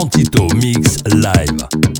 Antito Mix Live.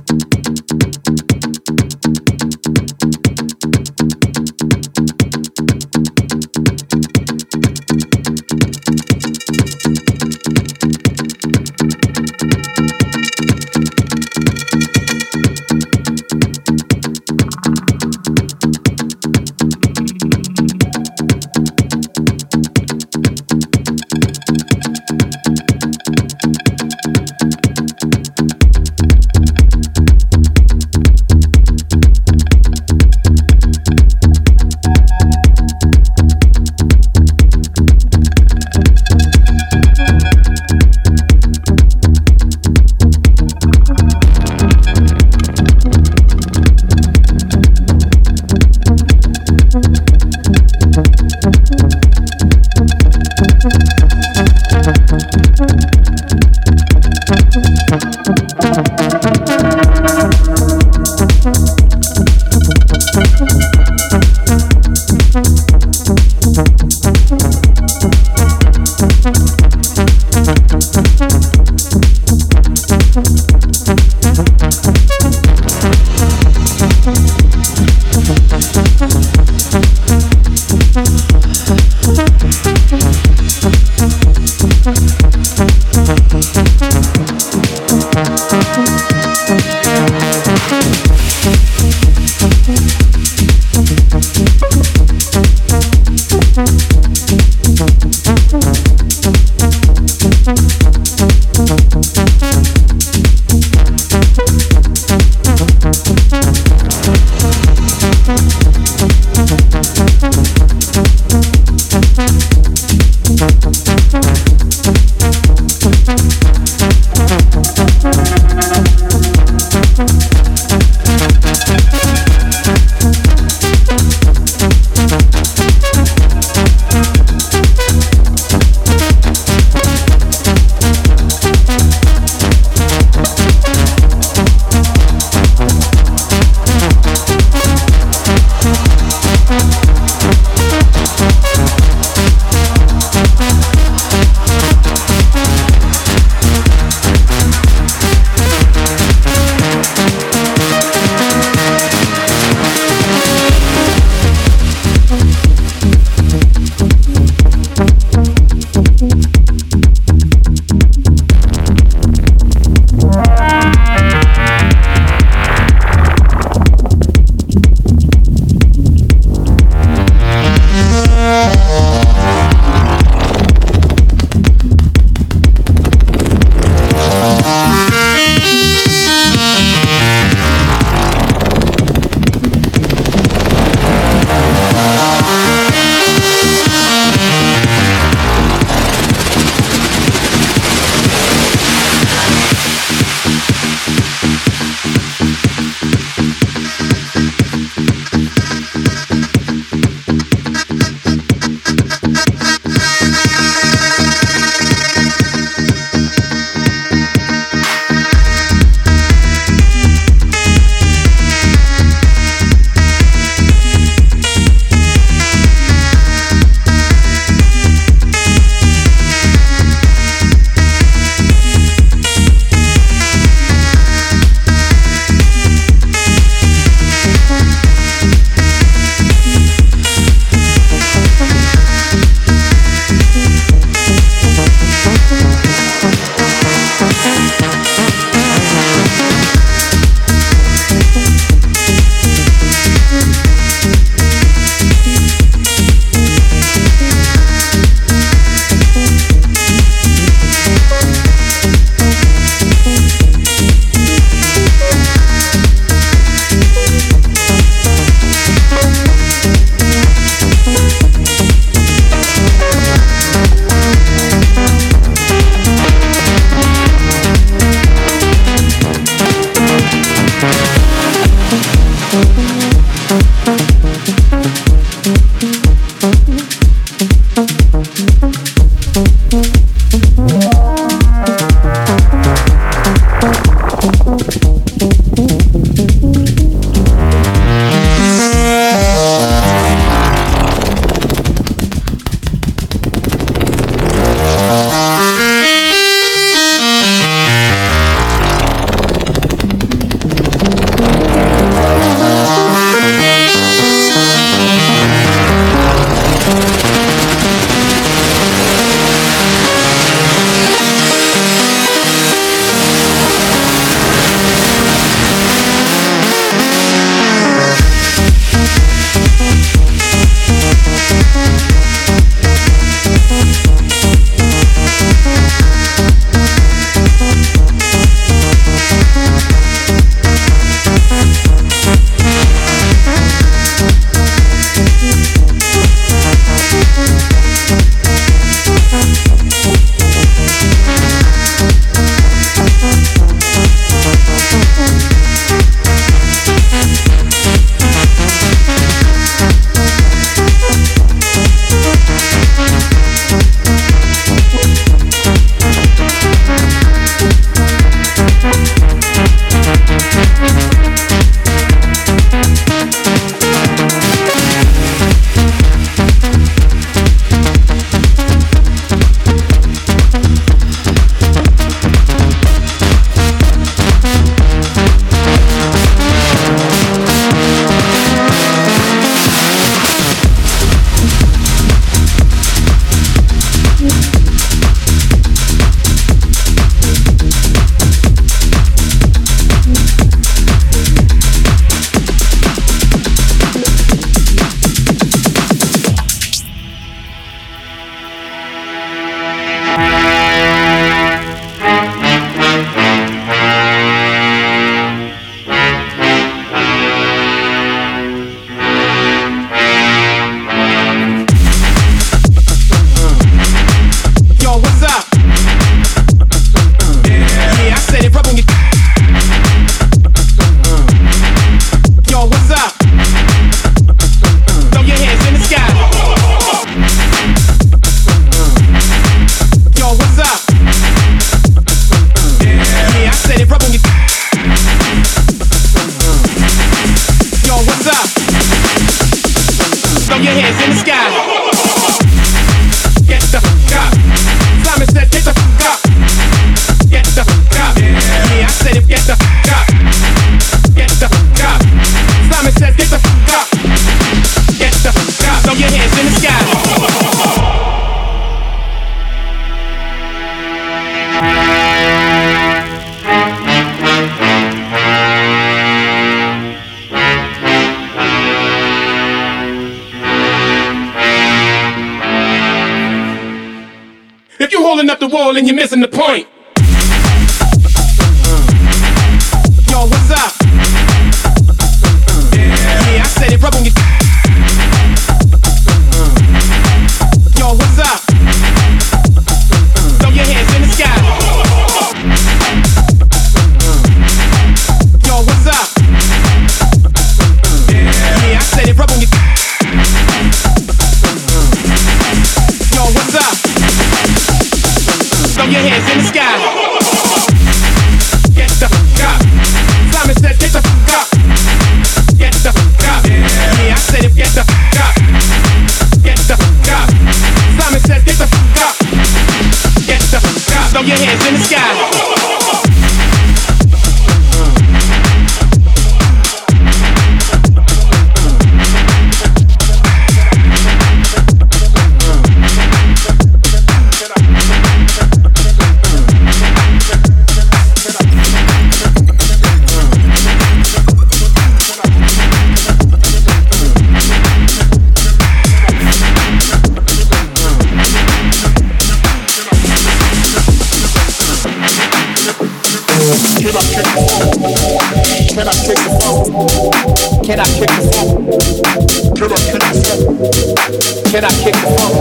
Can I kick the funk?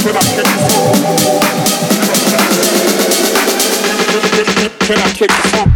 Can I kick the funk? Can I kick the funk?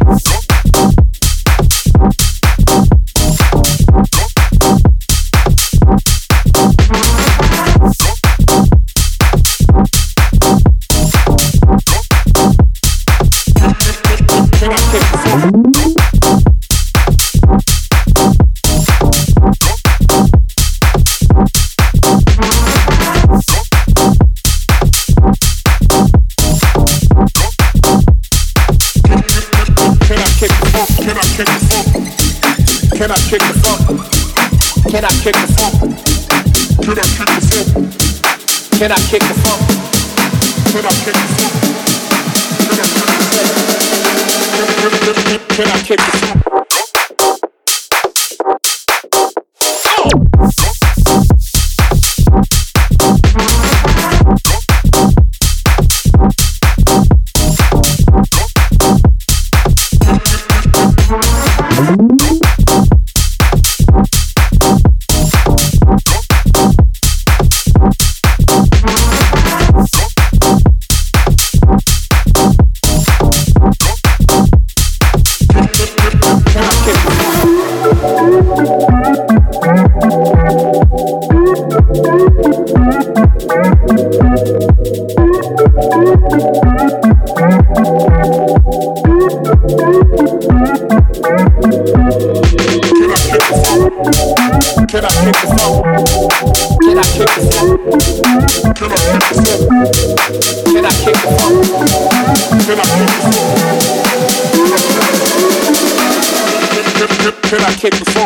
Can I kick Kick and.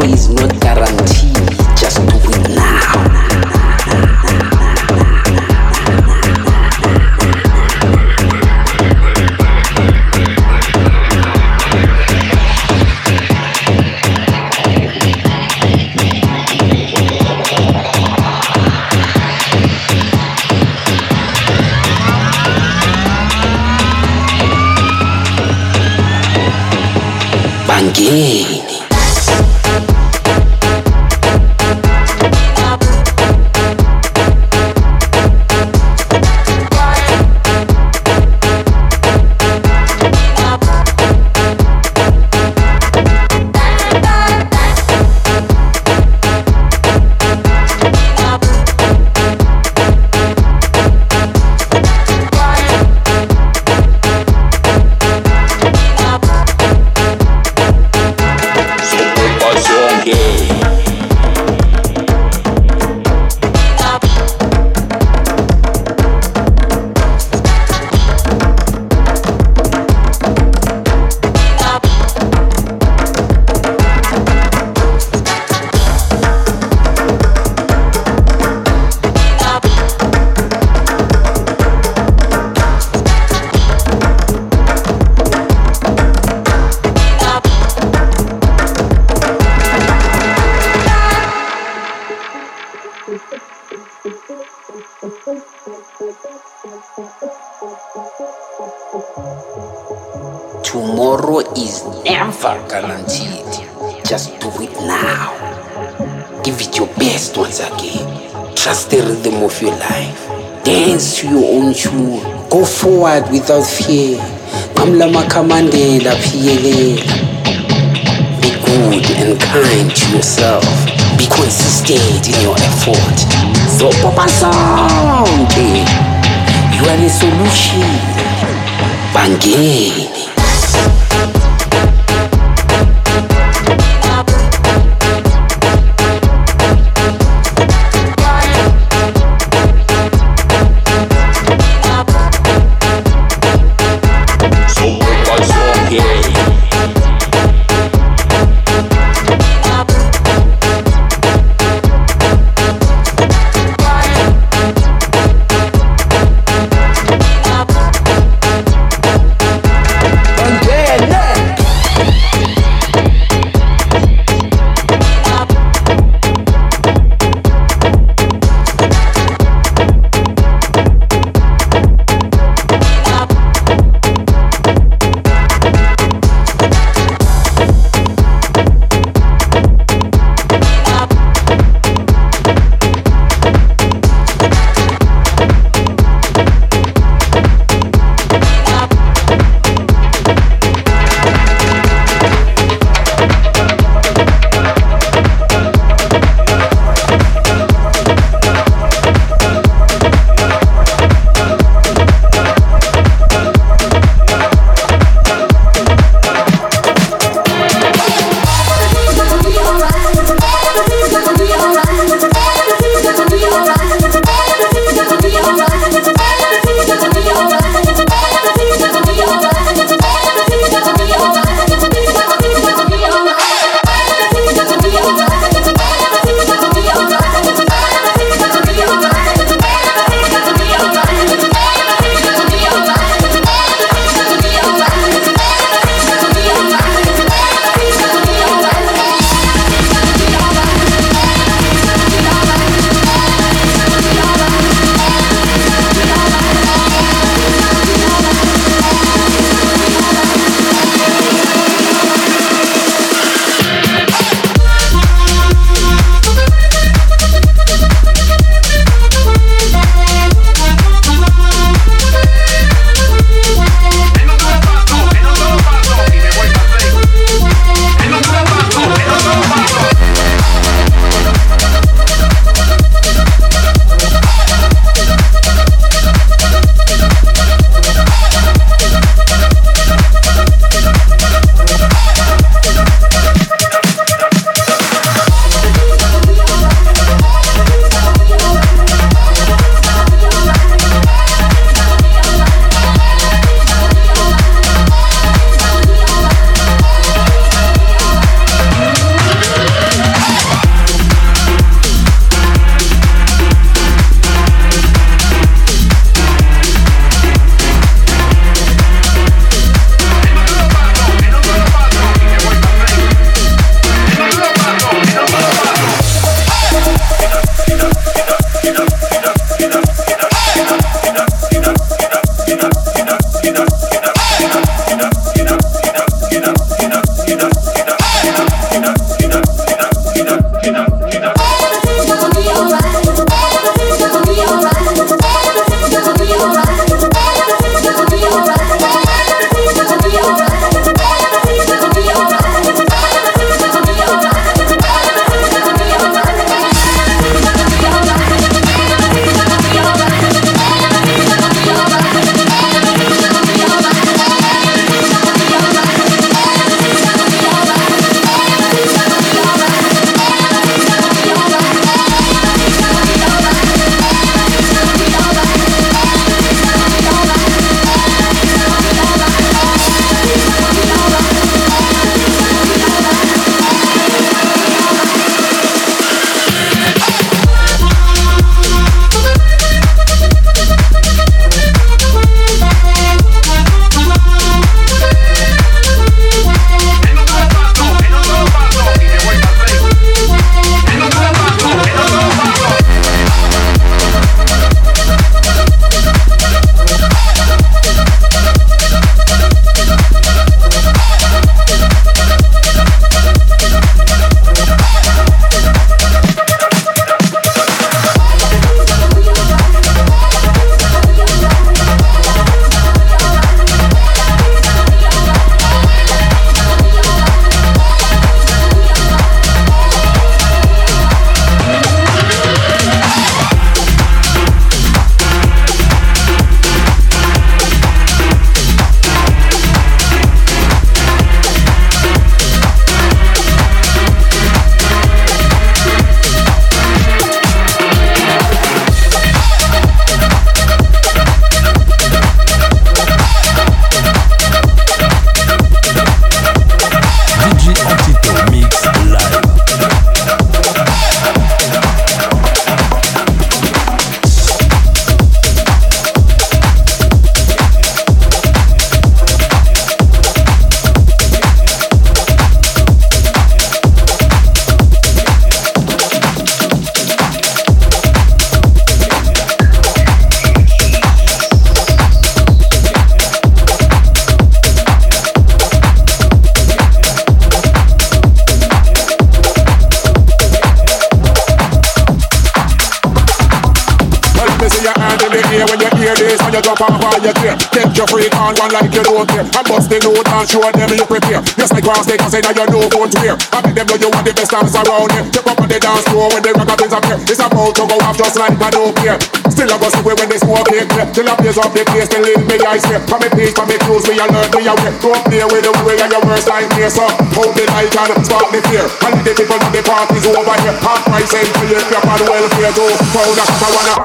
squeeze Dance to your own tune. Go forward without fear. Ngamla makhamandela phiyelela. Be good and kind to yourself. Be consistent in your effort. So Papa Sonke, eh? you are the solution. Bangeni. Just cross take and say that you know what's wear. I make them know you want the best dance around here. Jump up on the dance floor when the rockabins appear. It's about to go off just like I don't care. Still I go see when they smoke clear. Till I blaze up the place, then leave me ice here. From me peace, from me cruise, me alert, me aware. Don't play with the way and your worst nightmare. So hold the light and spark the fear. And the people in the parties over here. Half price and for your crap and welfare. Go of I wanna.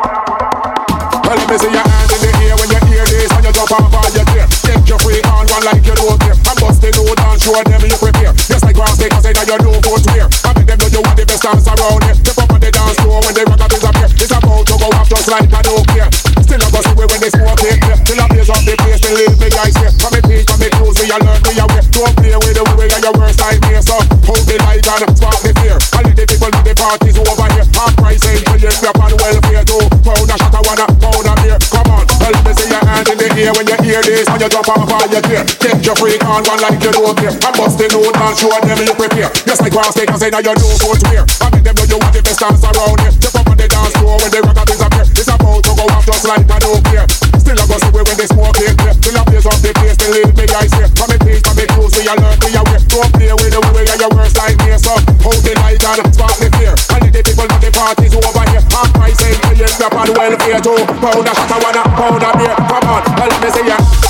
Well, let me see your hands in the air when you hear this and you jump off all your gear. Take your freak on one like you don't care. Bust the load and show them you prepare. Just like grass take say that you know what's wear. I make them know you want the best dance around here. Step up on the dance floor when the rockabins appear. It's about to go off just like I don't care. Still I go see when they smoke it. Till I blaze up the place, they leave me ice here. From me peace, from me cruise, me alert, me aware. Don't play with the way and your worst nightmare. So hold the light and spark the fear. And the people in the parties over here. Half price ain't till you up on welfare too. Pound a shot, I wanna pound a beer. Come on, let me see your hand in the air when you hear this. When you jump off all your gear. Take your freak on one like you don't care. And bust the note and show them you prepare. Just like cross take and say now you know what's wear. I make them know you want the best dance around here. Step up on the dance floor when the rockabins appear. It's about to go off just like I don't care. Still I go see when they smoke it clear. Till I blaze up the place, they leave me ice here. From me peace, from me cruise, me alert, me aware. Don't play with the way and your worst nightmare. So hold the light and spark the fear. And the people in the parties over here. Half price ain't till you up on welfare too. Pound a shot, I wanna pound a beer. Come on, let me see ya.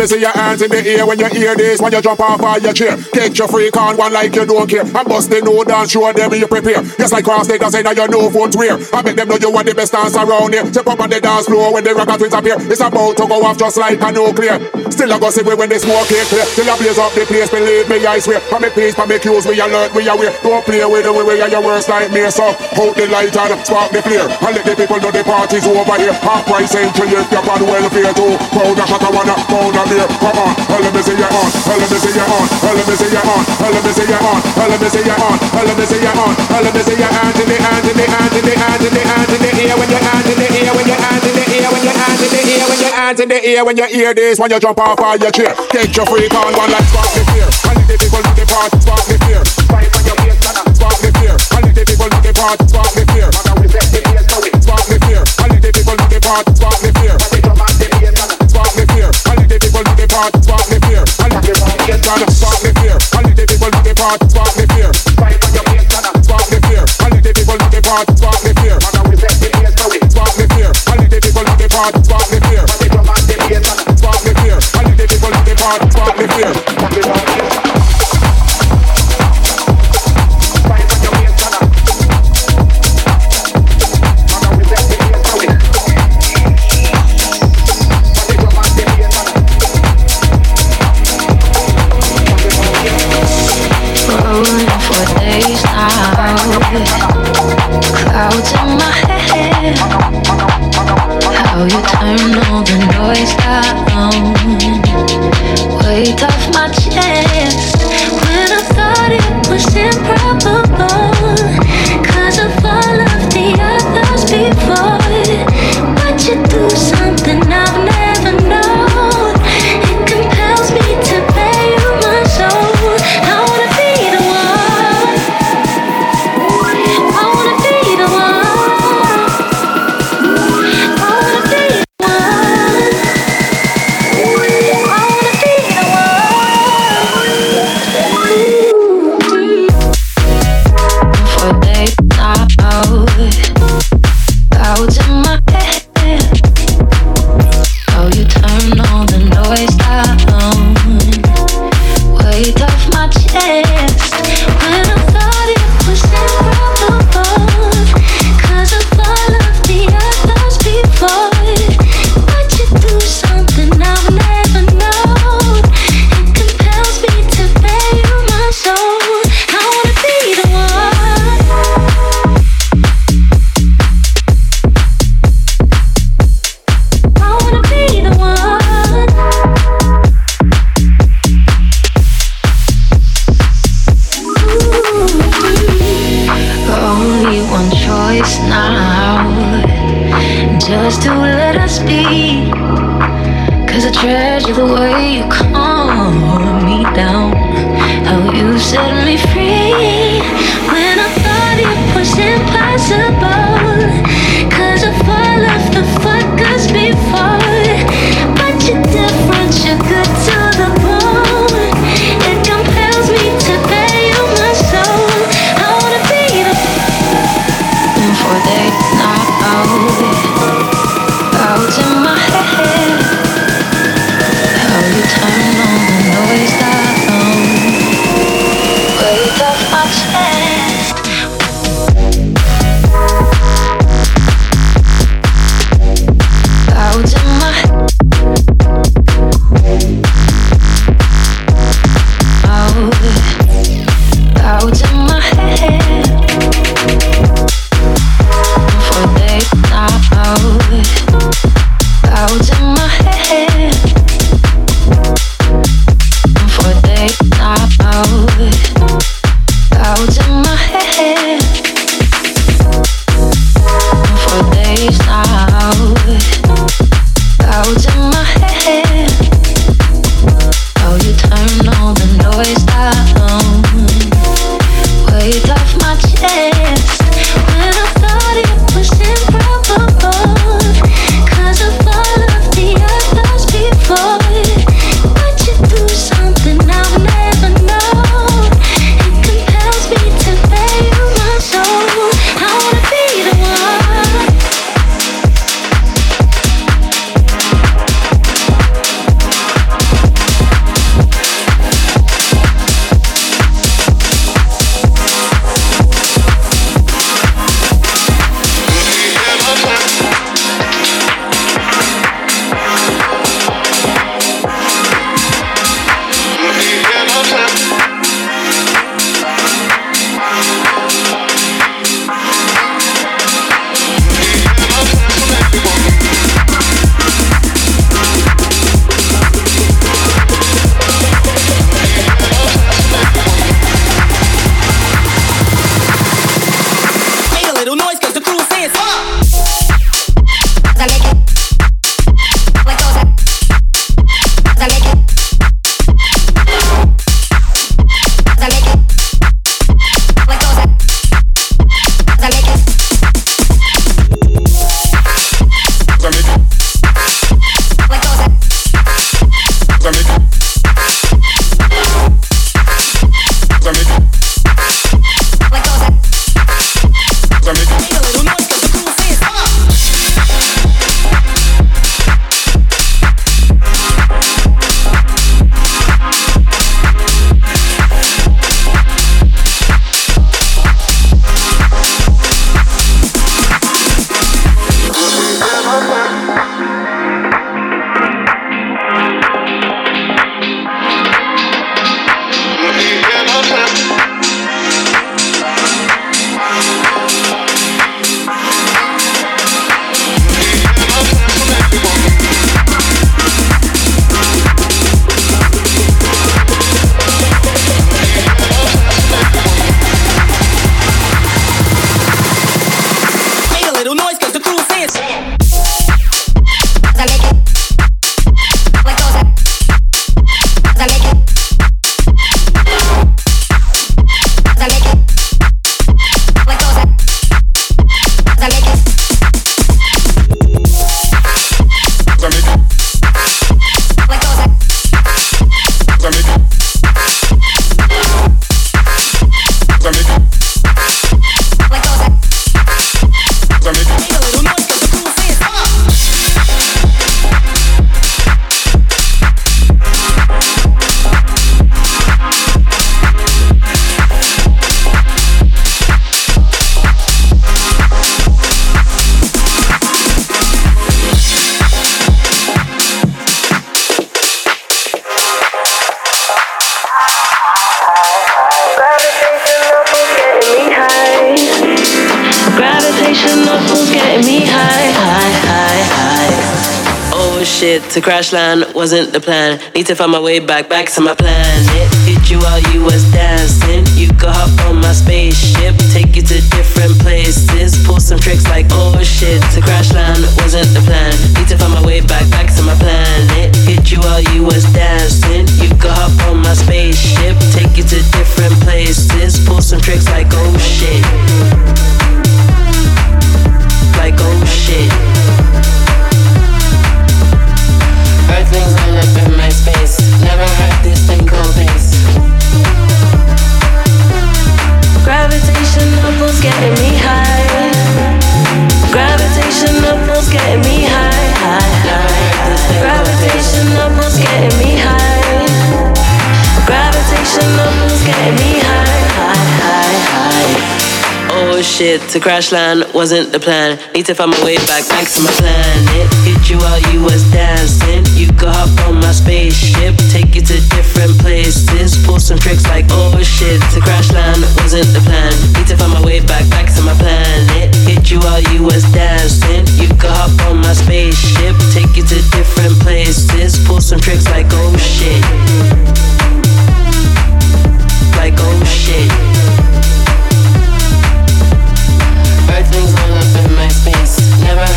Me see your hands in the air when you hear this. When you jump off all your chair, take your freak on one like you don't care. And bust the no dance, show them you prepare. Yes, like cross take and say that you know what's wear. I make them know you want the best dance around here. Step up on the dance floor when the rock twins appear. It's about to go off just like a nuclear. Still I go see when they smoke it clear. Till I blaze up the place, believe me, I swear. For me peace, for me cues, we alert, me aware. Don't play with the way and your worst nightmare. So hold the light and spark the flare. And let the people know the party's over here. Half price ain't till you up on welfare too. Pound a shot, I wanna pound a beer. Come on, well, let me see you on. Well, let me see you on. Well, let me see you on. Well, let me see you on. Well, let me see you on. Well, let me see you on. Well, let me see your hands in the hands in the hands in the hands in the hands in the air when your hands in the air when your hands in the air when your hands in the air when your hands in the air when you hear this when you jump off all your chair. Take your freak on one like spark the fear. And the people in the party spark the fear. Spark the fear. And the people in the party spark the fear. Spark the fear. And the people in the party spark the fear. People the the fear. And the gotta spark the fear. And the people in the party spark the fear. Spark the fear. And the people in the party spark the fear. Spark the fear. And the people in the the fear. The. And the people in the party spark the fear. Improbable. To crash land wasn't the plan. Need to find my way back, back to my planet. Hit you while you was dancing. You could hop on my spaceship, take you to different places. Pull some tricks like oh shit, to crash land wasn't the plan. Need to find my way back, back to my planet. Hit you while you was dancing. You could hop on my spaceship, take you to different places. Pull some tricks like oh shit. Like oh shit. Gravitational pulls getting me high. Oh shit, to crash land wasn't the plan. Need to find my way back, back to my planet. Hit you while you was dancing. You could hop on my spaceship, take you to different places. Pull some tricks like oh shit, to crash land wasn't the plan. Need to find my way back, back to my planet. Hit you while you was dancing. You could hop on my spaceship, take you to different places. Pull some tricks like oh shit. Like oh shit. Never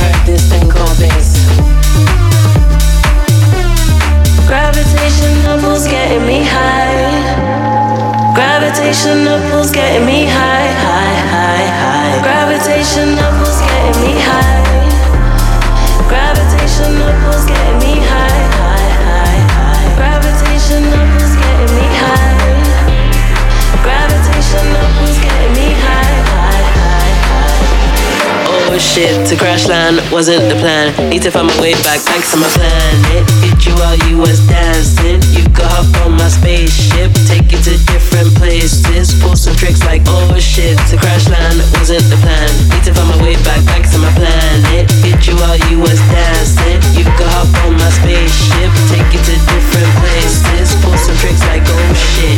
to crash land wasn't the plan. Need to find my way back, back to my planet. Hit you while you was dancing. You could hop on my spaceship, take you to different places. Pull some tricks like oh shit, to crash land wasn't the plan. Need to find my way back, back to my planet. Hit you while you was dancing. You could hop on my spaceship, take you to different places. Pull some tricks like oh shit.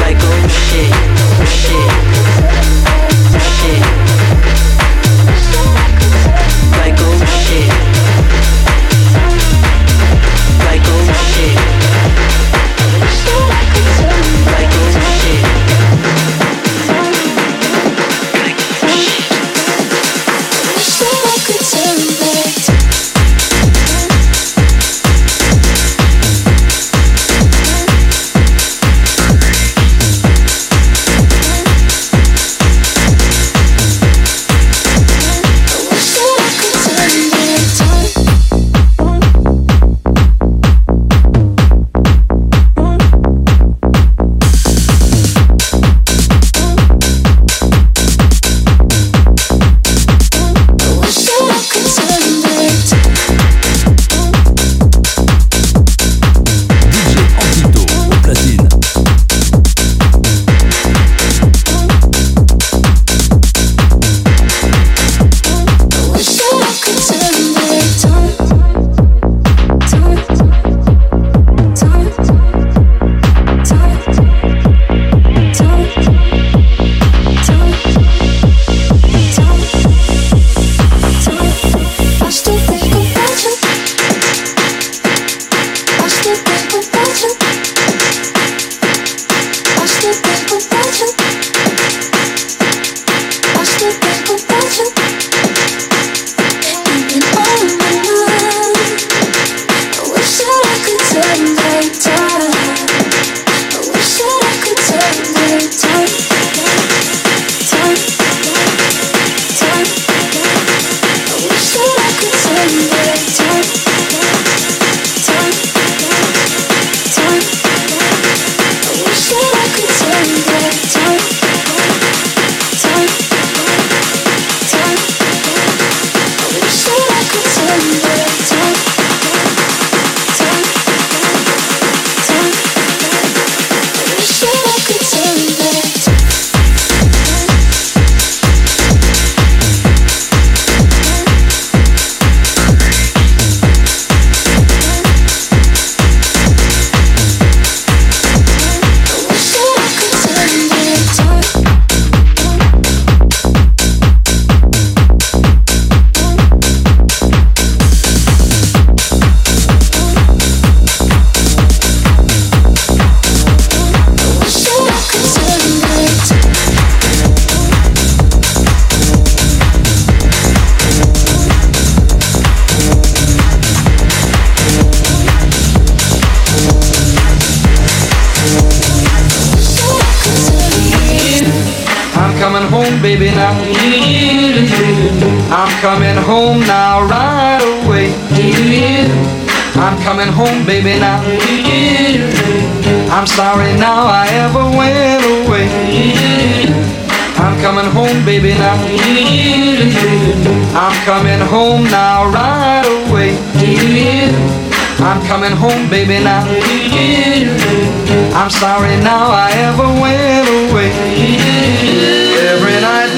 Like oh shit, oh shit, Oh, shit. Like oh shit. Baby, now. I'm coming home now, right away. I'm coming home, baby, now. I'm sorry now I ever went away. I'm coming home, baby, now. I'm coming home now, right away. I'm coming home, baby, now. I'm sorry now I ever went away. Every night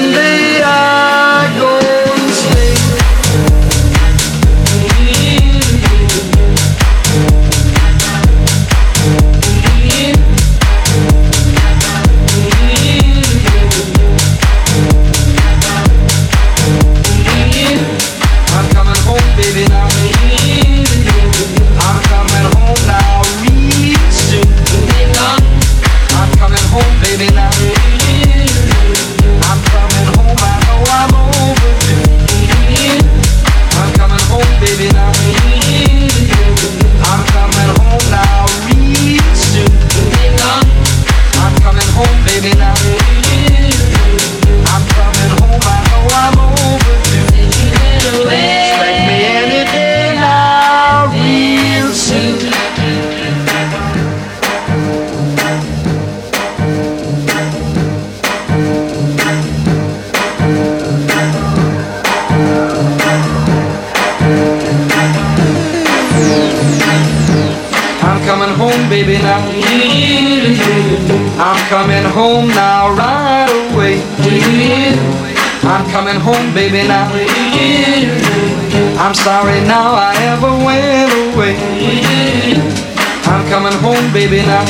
baby, now. I'm coming home now, right away. I'm coming home, baby, now. I'm sorry now I ever went away. I'm coming home, baby, now.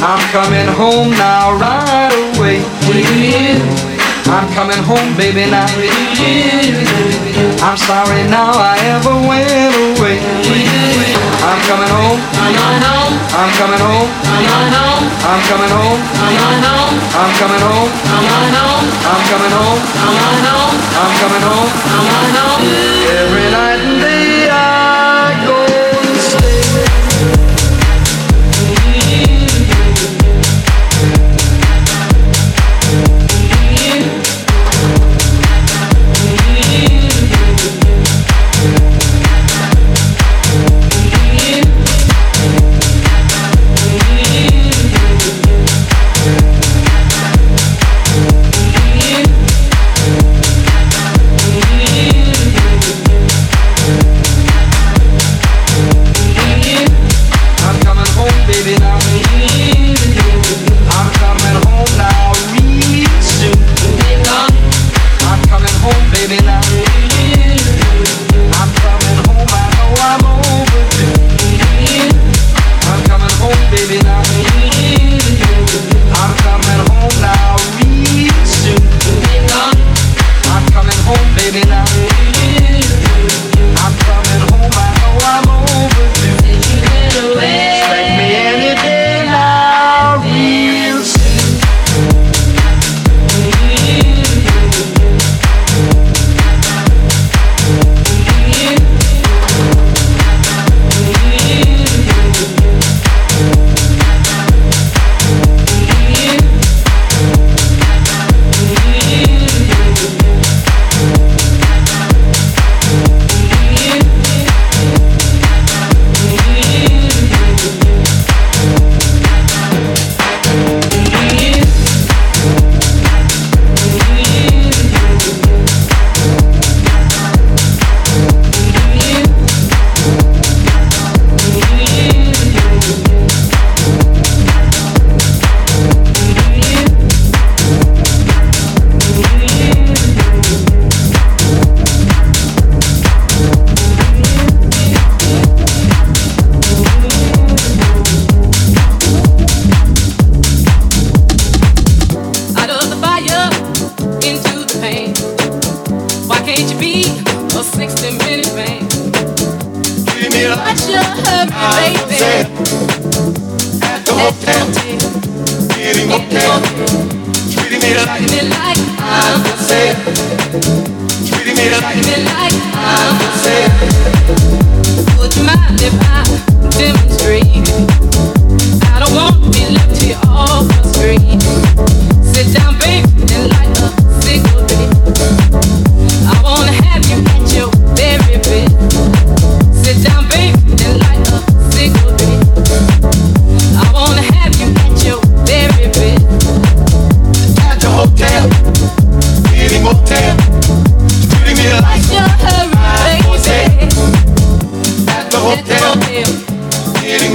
I'm coming home now, right away. I'm coming home, baby, now. I'm sorry now I ever went away. I'm coming home. I'm coming home. I'm coming home. I'm coming home. I'm coming home. I'm coming home. I know every night